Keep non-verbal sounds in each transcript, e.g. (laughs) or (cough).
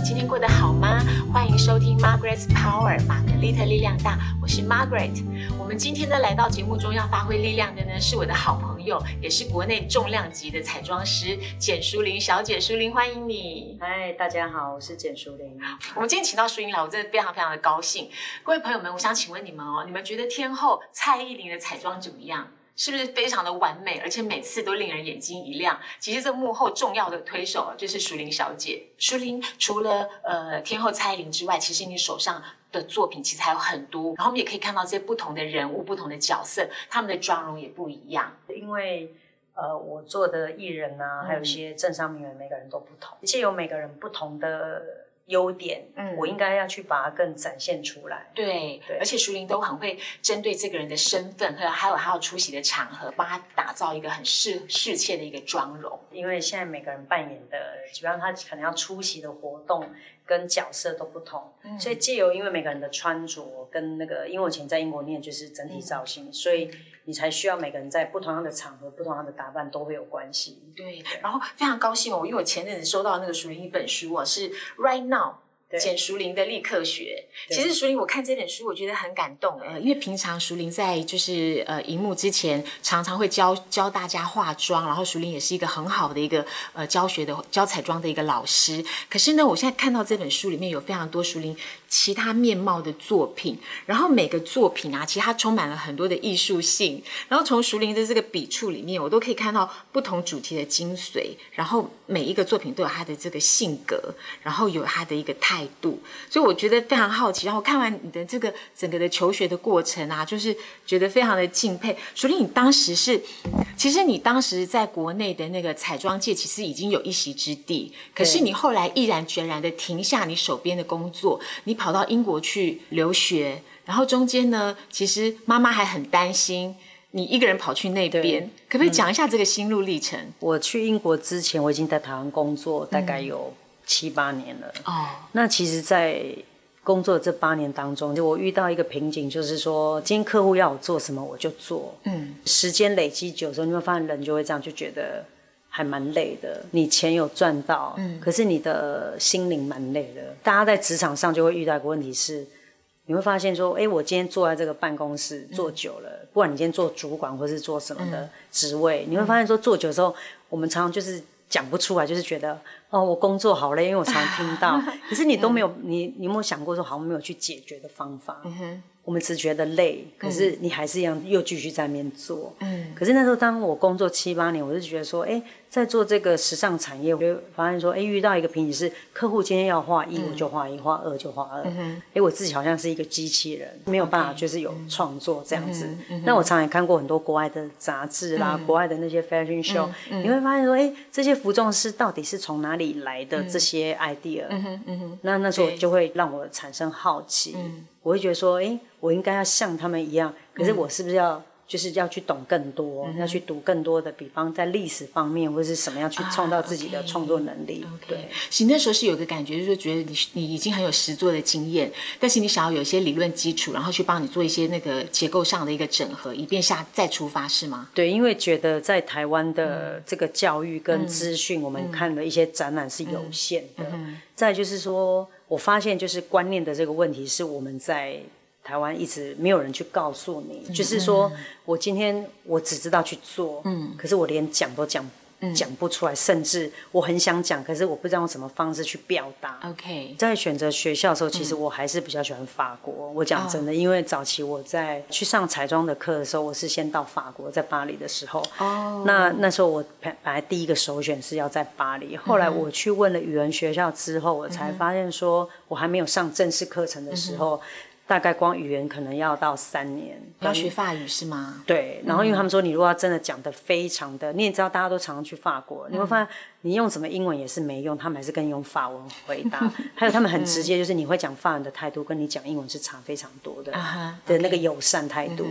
们今天过得好吗？欢迎收听 Margaret's Power，玛格丽特力量大，我是 Margaret。我们今天呢来到节目中要发挥力量的呢是我的好朋友，也是国内重量级的彩妆师简淑玲小姐，淑玲欢迎你。嗨，大家好，我是简淑玲。我们今天请到淑玲来，我真的非常非常的高兴。各位朋友们，我想请问你们哦，你们觉得天后蔡依林的彩妆怎么样？是不是非常的完美，而且每次都令人眼睛一亮？其实这幕后重要的推手就是淑玲小姐。淑玲除了呃天后蔡依林之外，其实你手上的作品其实还有很多。然后我们也可以看到这些不同的人物、不同的角色，他们的妆容也不一样。因为呃，我做的艺人啊，还有一些政商名人，每个人都不同，借由每个人不同的。优点，嗯，我应该要去把它更展现出来。对，而且淑玲都很会针对这个人的身份，还有还有他要出席的场合，帮他打造一个很适适切的一个妆容。因为现在每个人扮演的，基本上他可能要出席的活动跟角色都不同，所以借由因为每个人的穿着跟那个，因为我以前在英国念就是整体造型，所以你才需要每个人在不同样的场合、不同样的打扮都会有关系。对，然后非常高兴哦，因为我前阵子收到那个属于一本书啊，是 Right Now。简淑玲的立刻学，其实淑玲，我看这本书，我觉得很感动。呃，因为平常淑玲在就是呃荧幕之前，常常会教教大家化妆，然后淑玲也是一个很好的一个呃教学的教彩妆的一个老师。可是呢，我现在看到这本书里面有非常多淑玲其他面貌的作品，然后每个作品啊，其实它充满了很多的艺术性。然后从淑玲的这个笔触里面，我都可以看到不同主题的精髓。然后每一个作品都有它的这个性格，然后有它的一个态。态度，所以我觉得非常好奇。然后看完你的这个整个的求学的过程啊，就是觉得非常的敬佩。所以你当时是，其实你当时在国内的那个彩妆界其实已经有一席之地，可是你后来毅然决然的停下你手边的工作，你跑到英国去留学。然后中间呢，其实妈妈还很担心你一个人跑去那边，可不可以讲一下这个心路历程？我去英国之前，我已经在台湾工作，大概有。七八年了哦，那其实，在工作这八年当中，就我遇到一个瓶颈，就是说，今天客户要我做什么，我就做。嗯，时间累积久的时候，你会发现人就会这样，就觉得还蛮累的。你钱有赚到，嗯，可是你的心灵蛮累的。大家在职场上就会遇到一个问题是，你会发现说，哎，我今天坐在这个办公室坐久了，不管你今天做主管或是做什么的职位，你会发现说，坐久之后，我们常常就是讲不出来，就是觉得。哦，我工作好累，因为我常听到，(laughs) 可是你都没有，你你有没有想过说，好像没有去解决的方法？我们只觉得累，可是你还是一样又继续在那边做。嗯，可是那时候当我工作七八年，我就觉得说，哎，在做这个时尚产业，我就发现说，哎，遇到一个瓶颈是客户今天要画一，我就画一；画二就画二。嗯哎，我自己好像是一个机器人，没有办法就是有创作这样子。那我常常也看过很多国外的杂志啦，国外的那些 fashion show，你会发现说，哎，这些服装师到底是从哪里来的这些 idea？那那时候就会让我产生好奇。我会觉得说，哎，我应该要像他们一样，可是我是不是要？就是要去懂更多，要去读更多的，比方在历史方面或者是什么样去创造自己的创作能力。对，其实那时候是有个感觉，就是觉得你你已经很有实作的经验，但是你想要有一些理论基础，然后去帮你做一些那个结构上的一个整合，以便下再出发，是吗？对，因为觉得在台湾的这个教育跟资讯，我们看的一些展览是有限的。再就是说，我发现就是观念的这个问题是我们在。台湾一直没有人去告诉你，就是说我今天我只知道去做，嗯，可是我连讲都讲讲不出来，甚至我很想讲，可是我不知道用什么方式去表达。OK，在选择学校的时候，其实我还是比较喜欢法国。我讲真的，因为早期我在去上彩妆的课的时候，我是先到法国，在巴黎的时候，哦，那那时候我本来第一个首选是要在巴黎，后来我去问了语文学校之后，我才发现说我还没有上正式课程的时候。大概光语言可能要到三年，要学法语是吗？对，然后因为他们说你如果要真的讲的非常的，你也知道大家都常常去法国，你会发现你用什么英文也是没用，他们还是跟你用法文回答。(laughs) 还有他们很直接，就是你会讲法文的态度跟你讲英文是差非常多的的那个友善态度。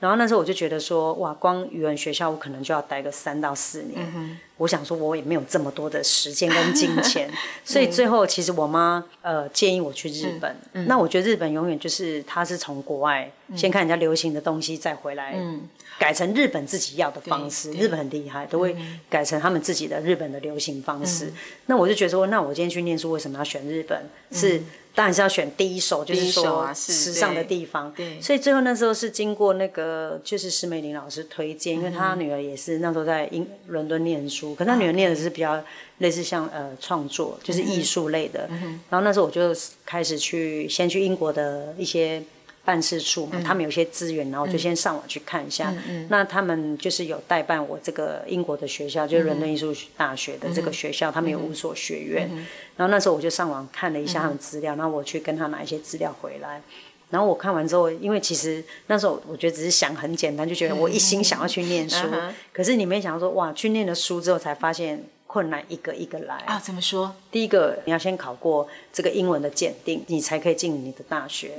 然后那时候我就觉得说，哇，光语文学校我可能就要待个三到四年。我想说，我也没有这么多的时间跟金钱，(laughs) 所以最后其实我妈呃建议我去日本。那我觉得日本永远就是他是从国外先看人家流行的东西再回来改成日本自己要的方式。日本很厉害，都会改成他们自己的日本的流行方式。那我就觉得说，那我今天去念书，为什么要选日本？是。当然是要选第一首，就是说时尚的地方。对，所以最后那时候是经过那个就是施美玲老师推荐，因为她女儿也是那时候在英伦敦念书，可她女儿念的是比较类似像呃创作，就是艺术类的。然后那时候我就开始去先去英国的一些。办事处嘛，他们有些资源，然后我就先上网去看一下。那他们就是有代办我这个英国的学校，就是伦敦艺术大学的这个学校，他们有五所学院。然后那时候我就上网看了一下他们资料，然后我去跟他拿一些资料回来。然后我看完之后，因为其实那时候我觉得只是想很简单，就觉得我一心想要去念书。可是你没想到说，哇，去念了书之后才发现困难一个一个来啊？怎么说？第一个你要先考过这个英文的检定，你才可以进你的大学。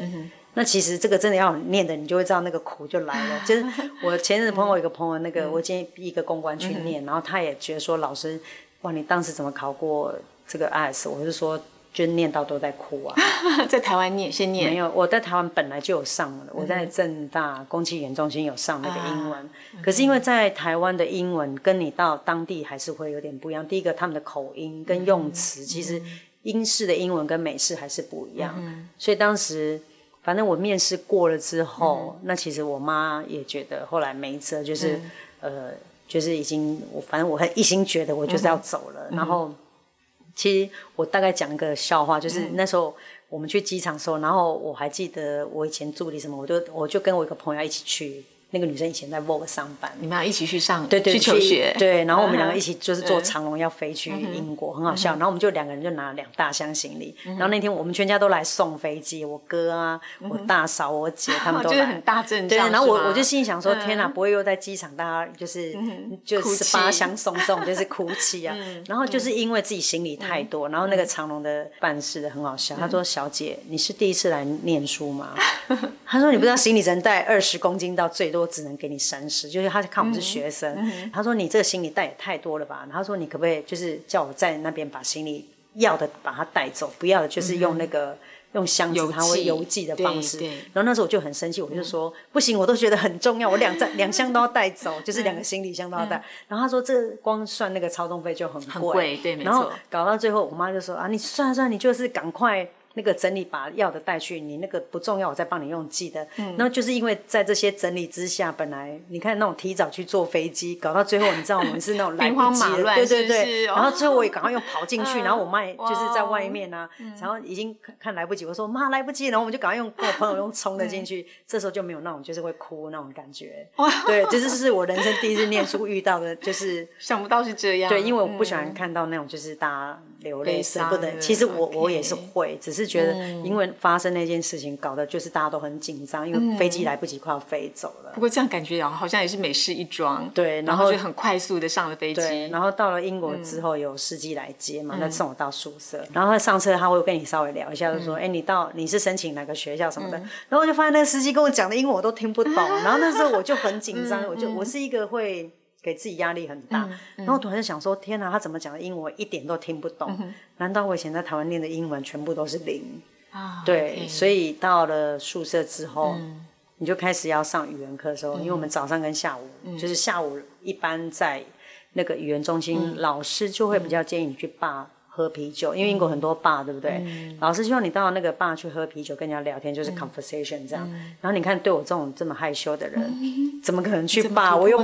那其实这个真的要念的，你就会知道那个苦就来了。就是我前阵子朋友一个朋友，那个我今天一个公关去念，然后他也觉得说老师，哇，你当时怎么考过这个 IS？我是说，就念到都在哭啊。(laughs) 在台湾念，先念。没有，我在台湾本来就有上了，我在正大公器研中心有上那个英文。可是因为在台湾的英文跟你到当地还是会有点不一样。第一个，他们的口音跟用词，其实英式的英文跟美式还是不一样。所以当时。反正我面试过了之后，那其实我妈也觉得后来没辙，就是呃，就是已经我反正我很一心觉得我就是要走了。然后其实我大概讲一个笑话，就是那时候我们去机场的时候，然后我还记得我以前助理什么，我就我就跟我一个朋友一起去。那个女生以前在 Vogue 上班，你们俩一起去上对对去求学。对，然后我们两个一起就是坐长龙要飞去英国，很好笑。然后我们就两个人就拿了两大箱行李，然后那天我们全家都来送飞机，我哥啊，我大嫂、我姐他们 (laughs) 都来，很大阵仗对。然后我我就心里想说，天哪，不会又在机场大家就是就是八箱送这种就是哭泣啊。(laughs) (laughs) 然后就是因为自己行李太多，然后那个长龙的办事的很好笑，他说：“小姐，你是第一次来念书吗？”他说：“你不知道行李只能带二十公斤到最多只能给你三十，就是他看我们是学生。他说你这个行李带也太多了吧？他说你可不可以就是叫我在那边把行李要的把它带走，不要的就是用那个用箱子他会邮寄的方式。然后那时候我就很生气，我就说不行，我都觉得很重要，我两在 (laughs) 两箱都要带走，(laughs) 就是两个行李箱都要带。然后他说这光算那个操纵费就很贵，对，没错。然后搞到最后，我妈就说啊，你算算，你就是赶快。那个整理把要的带去，你那个不重要，我再帮你用寄的。嗯，那就是因为在这些整理之下，本来你看那种提早去坐飞机，搞到最后，你知道我们是那种来不及的，对对对。然后最后我也赶快又跑进去，然后我妈也就是在外面啊，然后已经看来不及，我说妈来不及，然后我们就赶快用跟我朋友用冲的进去，这时候就没有那种就是会哭那种感觉。(laughs) 对，这就是我人生第一次念书遇到的，就是 (laughs) 想不到是这样。对，因为我不喜欢看到那种就是大家流泪舍不得。其实我我也是会，只是。觉得因为发生那件事情，搞得就是大家都很紧张，因为飞机来不及，快要飞走了。不过这样感觉好像也是美事一桩。对，然后就很快速的上了飞机。然后到了英国之后，有司机来接嘛，他送我到宿舍。然后他上车，他会跟你稍微聊一下，就说：“哎，你到你是申请哪个学校什么的？”然后我就发现那个司机跟我讲的英文我都听不懂。然后那时候我就很紧张，我就我是一个会。给自己压力很大，然后突然想说：天哪，他怎么讲的英文一点都听不懂？难道我以前在台湾念的英文全部都是零？啊，对，所以到了宿舍之后，你就开始要上语言课的时候，因为我们早上跟下午，就是下午一般在那个语言中心，老师就会比较建议你去霸。喝啤酒，因为英国很多 bar，对不对？老师希望你到那个 bar 去喝啤酒，跟人家聊天，就是 conversation 这样。然后你看，对我这种这么害羞的人，(laughs) 怎么可能去 bar？我又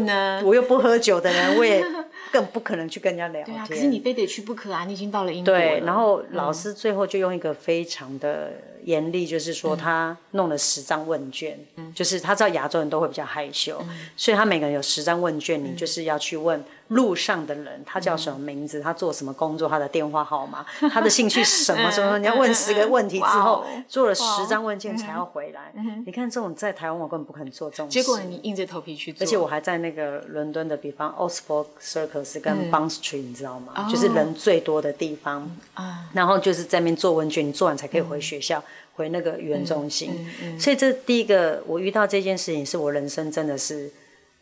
我又不喝酒的人，我也更不可能去跟人家聊天。可是你非得去不可啊！你已经到了英国对，然后老师最后就用一个非常的严厉，就是说他弄了十张问卷，就是他知道亚洲人都会比较害羞，所以他每个人有十张问卷，你就是要去问。路上的人，他叫什么名字？他做什么工作？他的电话号码？(laughs) 他的兴趣什么什么？你要问十个问题之后，做了十张问卷才要回来。你看这种在台湾，我根本不可能做这种。结果你硬着头皮去做，而且我还在那个伦敦的，比方 Oxford Circus 跟 Bond Street，你知道吗？就是人最多的地方。啊，然后就是在那边做问卷，你做完才可以回学校，回那个语言中心。所以这第一个，我遇到这件事情，是我人生真的是。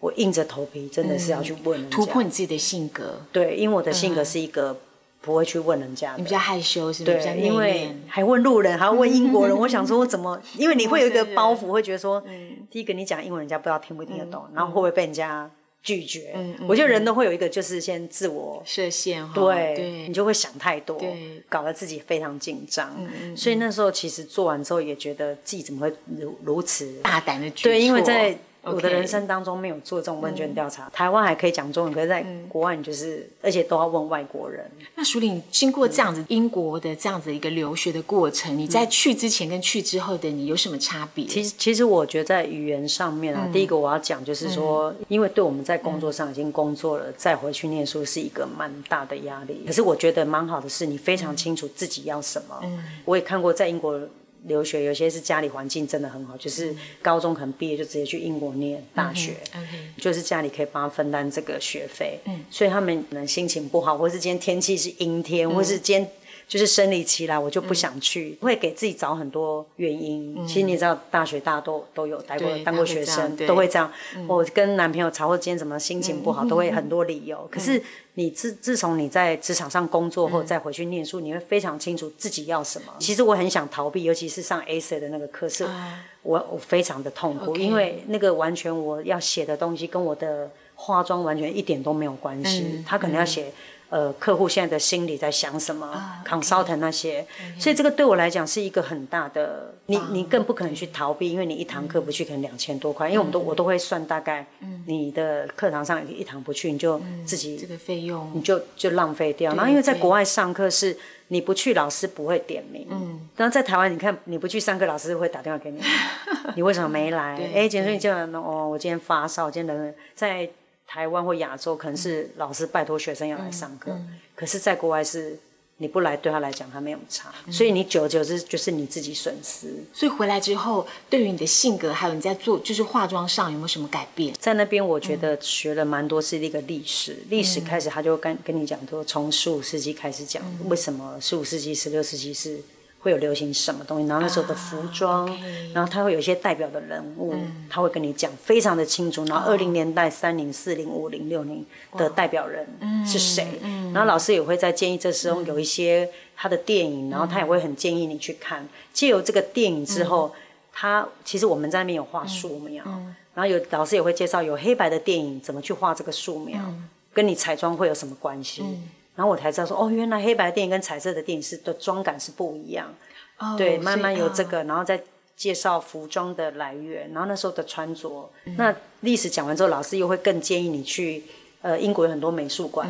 我硬着头皮，真的是要去问突破你自己的性格。对，因为我的性格是一个不会去问人家。你比较害羞，是不是？对，因为还问路人，还要问英国人。(laughs) 我想说，我怎么？因为你会有一个包袱，会觉得说，第一个你讲英文，人家不知道听不听得懂，然后会不会被人家？拒绝，我觉得人都会有一个，就是先自我设限，对，你就会想太多，搞得自己非常紧张。所以那时候其实做完之后，也觉得自己怎么会如如此大胆的对，因为在。我的人生当中没有做这种问卷调查。台湾还可以讲中文，可是在国外你就是，而且都要问外国人。那淑玲经过这样子英国的这样子一个留学的过程，你在去之前跟去之后的你有什么差别？其实，其实我觉得在语言上面啊，第一个我要讲就是说，因为对我们在工作上已经工作了，再回去念书是一个蛮大的压力。可是我觉得蛮好的是，你非常清楚自己要什么。嗯，我也看过在英国。留学有些是家里环境真的很好，就是高中可能毕业就直接去英国念大学，就是家里可以帮他分担这个学费，所以他们可能心情不好，或是今天天气是阴天，或是今天。就是生理期来，我就不想去，会给自己找很多原因。其实你知道，大学大家都都有待过，当过学生，都会这样。我跟男朋友吵，或今天怎么心情不好，都会很多理由。可是你自自从你在职场上工作后，再回去念书，你会非常清楚自己要什么。其实我很想逃避，尤其是上 A C 的那个课是，我我非常的痛苦，因为那个完全我要写的东西跟我的化妆完全一点都没有关系。他可能要写。呃，客户现在的心里在想什么？consult 那些，所以这个对我来讲是一个很大的，你你更不可能去逃避，因为你一堂课不去可能两千多块，因为我们都我都会算大概，你的课堂上一堂不去，你就自己这个费用你就就浪费掉。然后因为在国外上课是你不去，老师不会点名。嗯。然后在台湾，你看你不去上课，老师会打电话给你，(laughs) 你为什么没来？哎，简说你叫人哦，我今天发烧，今天人在。台湾或亚洲可能是老师拜托学生要来上课，可是，在国外是你不来，对他来讲他没有差，所以你久而久之就是你自己损失。所以回来之后，对于你的性格，还有你在做就是化妆上有没有什么改变？在那边我觉得学了蛮多是一个历史，历史开始他就跟跟你讲说，从十五世纪开始讲为什么十五世纪、十六世纪是。会有流行什么东西，然后那时候的服装，然后他会有一些代表的人物，他会跟你讲非常的清楚。然后二零年代三零四零五零六零的代表人是谁，然后老师也会在建议这时候有一些他的电影，然后他也会很建议你去看。借由这个电影之后，他其实我们在那边有画素描，然后有老师也会介绍有黑白的电影怎么去画这个素描，跟你彩妆会有什么关系。然后我才知道说，哦，原来黑白电影跟彩色的电影是的妆感是不一样。哦，对，慢慢有这个，然后再介绍服装的来源，然后那时候的穿着。那历史讲完之后，老师又会更建议你去，呃，英国有很多美术馆。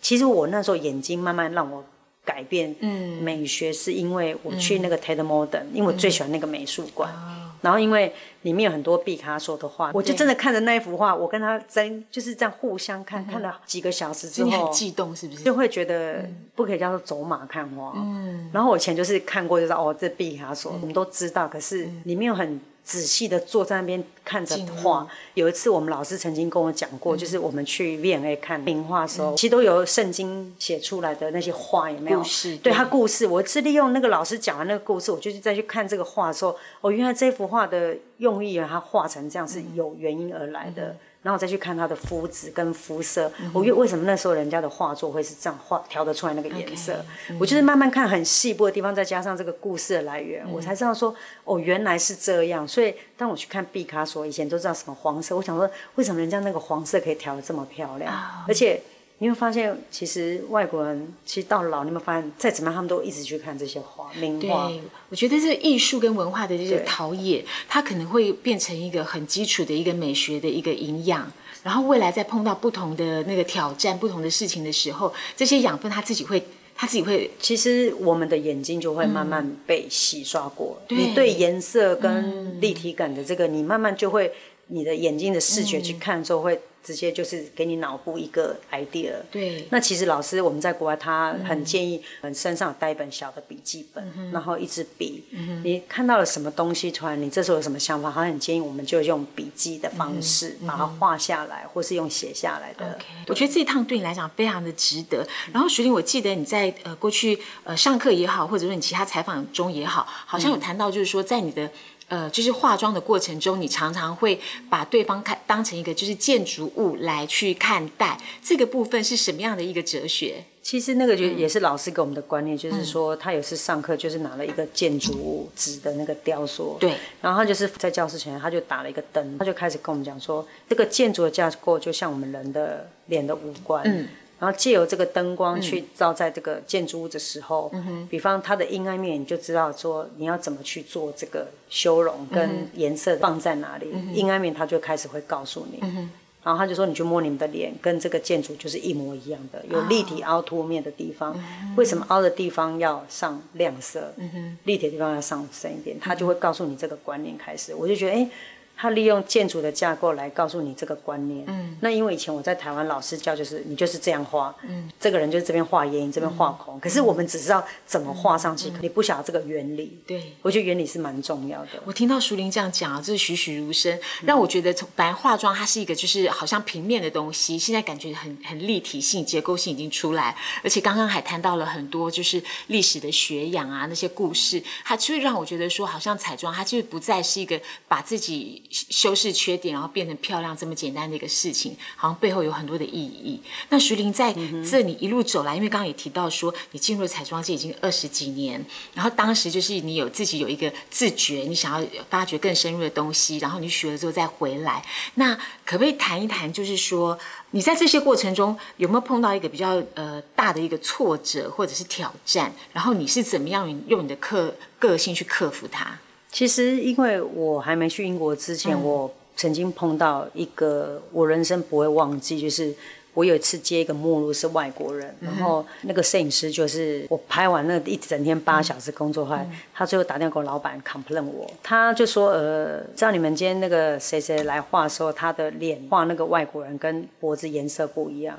其实我那时候眼睛慢慢让我改变美学，是因为我去那个 Tate Modern，因为我最喜欢那个美术馆。然后因为里面有很多毕卡索的画，我就真的看着那一幅画，我跟他在就是这样互相看，看了几个小时之后，很激动是不是？就会觉得不可以叫做走马看花。嗯。然后我以前就是看过，就是哦，这毕卡索我们都知道，可是里面有很。仔细的坐在那边看着画。有一次，我们老师曾经跟我讲过，就是我们去 V&A 看名画的时候，其实都有圣经写出来的那些画，有没有？故事。对他故事，我是利用那个老师讲的那个故事，我就是再去看这个画的时候，哦，原来这幅画的用意啊，它画成这样是有原因而来的。然后再去看他的肤质跟肤色，我为为什么那时候人家的画作会是这样画调得出来那个颜色？我就是慢慢看很细部的地方，再加上这个故事的来源，我才知道说哦原来是这样。所以当我去看毕卡索，以前都知道什么黄色，我想说为什么人家那个黄色可以调得这么漂亮，而且。你会发现，其实外国人其实到老，你有没有发现，再怎么样，他们都一直去看这些画、名画。对，我觉得这个艺术跟文化的这些陶冶，它可能会变成一个很基础的一个美学的一个营养。然后未来在碰到不同的那个挑战、不同的事情的时候，这些养分它自己会，他自己会。其实我们的眼睛就会慢慢被洗刷过。你对颜色跟立体感的这个，你慢慢就会，你的眼睛的视觉去看之后会。直接就是给你脑部一个 idea。对。那其实老师我们在国外，他很建议，嗯，身上带一本小的笔记本，然后一支笔。嗯你看到了什么东西，突然你这时候有什么想法，他很建议我们就用笔记的方式把它画下来，或是用写下来的。我觉得这一趟对你来讲非常的值得。然后徐玲，我记得你在呃过去呃上课也好，或者说你其他采访中也好，好像有谈到就是说在你的。呃，就是化妆的过程中，你常常会把对方看当成一个就是建筑物来去看待，这个部分是什么样的一个哲学？其实那个就也是老师给我们的观念，就是说他有次上课就是拿了一个建筑物纸的那个雕塑，对，然后他就是在教室前他就打了一个灯，他就开始跟我们讲说，这个建筑的架构就像我们人的脸的五官，嗯，然后借由这个灯光去照在这个建筑物的时候，嗯，比方它的阴暗面，你就知道说你要怎么去做这个修容跟颜色放在哪里，阴暗面它就开始会告诉你，嗯。然后他就说：“你去摸你们的脸，跟这个建筑就是一模一样的，有立体凹凸面的地方。为什么凹的地方要上亮色？立体的地方要上深一点？他就会告诉你这个观念开始。我就觉得，哎。”他利用建筑的架构来告诉你这个观念。嗯，那因为以前我在台湾老师教就是你就是这样画，嗯，这个人就是这边画眼影，这边画孔。可是我们只知道怎么画上去，你不晓得这个原理。对，我觉得原理是蛮重要的。我听到淑玲这样讲啊，就是栩栩如生，让我觉得从本来化妆它是一个就是好像平面的东西，现在感觉很很立体性、结构性已经出来，而且刚刚还谈到了很多就是历史的学养啊那些故事，它就会让我觉得说，好像彩妆它就不再是一个把自己。修饰缺点，然后变成漂亮这么简单的一个事情，好像背后有很多的意义。那徐玲在这里一路走来，因为刚刚也提到说，你进入彩妆界已经二十几年，然后当时就是你有自己有一个自觉，你想要发掘更深入的东西，然后你学了之后再回来。那可不可以谈一谈，就是说你在这些过程中有没有碰到一个比较呃大的一个挫折或者是挑战？然后你是怎么样用你的克个性去克服它？其实，因为我还没去英国之前，我曾经碰到一个我人生不会忘记，就是我有一次接一个目录是外国人，然后那个摄影师就是我拍完那一整天八小时工作后，他最后打电话给我老板 complain 我，他就说呃，知道你们今天那个谁谁来画的时候，他的脸画那个外国人跟脖子颜色不一样，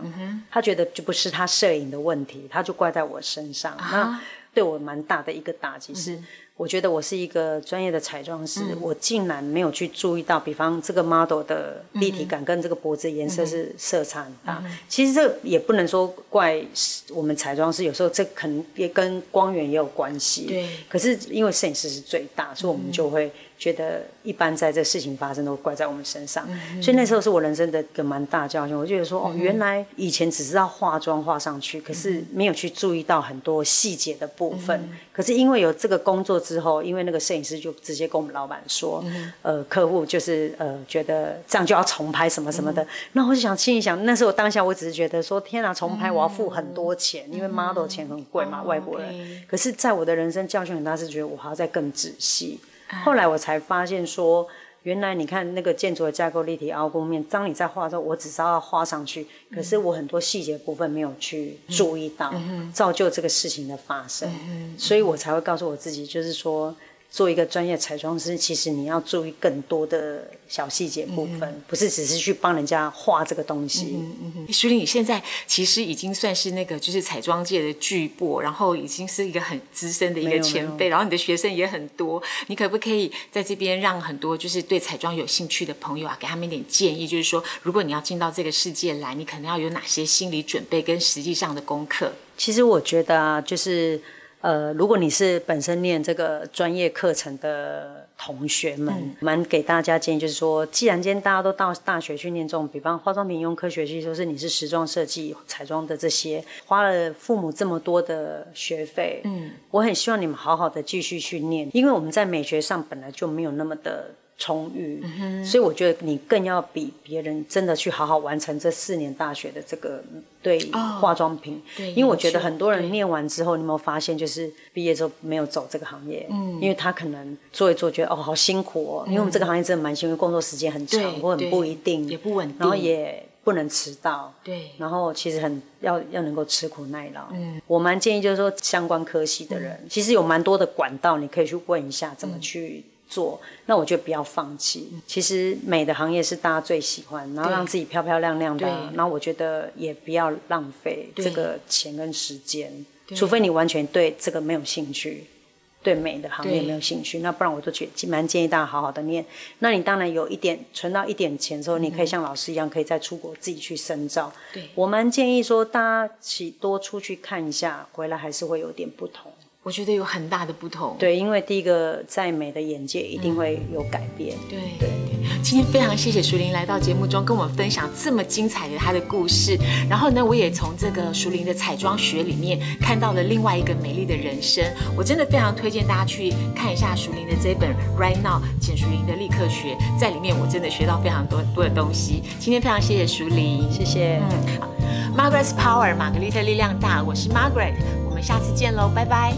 他觉得就不是他摄影的问题，他就怪在我身上，那对我蛮大的一个打击是。我觉得我是一个专业的彩妆师，我竟然没有去注意到，比方这个 model 的立体感跟这个脖子颜色是色差很大。其实这也不能说怪我们彩妆师，有时候这可能也跟光源也有关系。对。可是因为摄影师是最大，所以我们就会。觉得一般，在这事情发生都怪在我们身上，所以那时候是我人生的一个蛮大教训。我觉得说，哦，原来以前只知道化妆化上去，可是没有去注意到很多细节的部分。可是因为有这个工作之后，因为那个摄影师就直接跟我们老板说，呃，客户就是呃觉得这样就要重拍什么什么的。那我就想心里想，那时候当下我只是觉得说，天哪，重拍我要付很多钱，因为 model 钱很贵嘛，外国人。可是在我的人生教训很大，是觉得我还要再更仔细。后来我才发现说，原来你看那个建筑的架构立体凹凸面，当你在画的时候，我只知道画上去，可是我很多细节部分没有去注意到，造就这个事情的发生，所以我才会告诉我自己，就是说。做一个专业彩妆师，其实你要注意更多的小细节部分，不是只是去帮人家画这个东西。嗯嗯徐玲，你现在其实已经算是那个就是彩妆界的巨擘，然后已经是一个很资深的一个前辈，然后你的学生也很多。你可不可以在这边让很多就是对彩妆有兴趣的朋友啊，给他们一点建议？就是说，如果你要进到这个世界来，你可能要有哪些心理准备跟实际上的功课？其实我觉得啊，就是。呃，如果你是本身念这个专业课程的同学们，蛮给大家建议，就是说，既然今天大家都到大学去念这种，比方化妆品用科学系，说是你是时装设计、彩妆的这些，花了父母这么多的学费，嗯，我很希望你们好好的继续去念，因为我们在美学上本来就没有那么的。充裕，所以我觉得你更要比别人真的去好好完成这四年大学的这个对化妆品，对因为我觉得很多人念完之后，你有没有发现就是毕业之后没有走这个行业，嗯。因为他可能做一做觉得哦好辛苦哦，因为我们这个行业真的蛮辛苦，工作时间很长或很不一定，也不稳定，然后也不能迟到，对，然后其实很要要能够吃苦耐劳。嗯，我蛮建议就是说相关科系的人，其实有蛮多的管道，你可以去问一下怎么去。做，那我就不要放弃。其实美的行业是大家最喜欢，然后让自己漂漂亮亮的。然后我觉得也不要浪费这个钱跟时间，除非你完全对这个没有兴趣，对美的行业没有兴趣，那不然我都觉蛮建议大家好好的念。那你当然有一点存到一点钱之后，你可以像老师一样，可以再出国自己去深造。对，我蛮建议说大家起多出去看一下，回来还是会有点不同。我觉得有很大的不同。对，因为第一个在美的眼界一定会有改变。对对对，今天非常谢谢淑玲来到节目中跟我们分享这么精彩的她的故事。然后呢，我也从这个淑玲的彩妆学里面看到了另外一个美丽的人生。我真的非常推荐大家去看一下淑玲的这本《Right Now》简淑玲的立刻学，在里面我真的学到非常多多的东西。今天非常谢谢淑玲，谢谢。嗯，Margaret's Power，玛格丽特力量大，我是 Margaret。我们下次见喽，拜拜。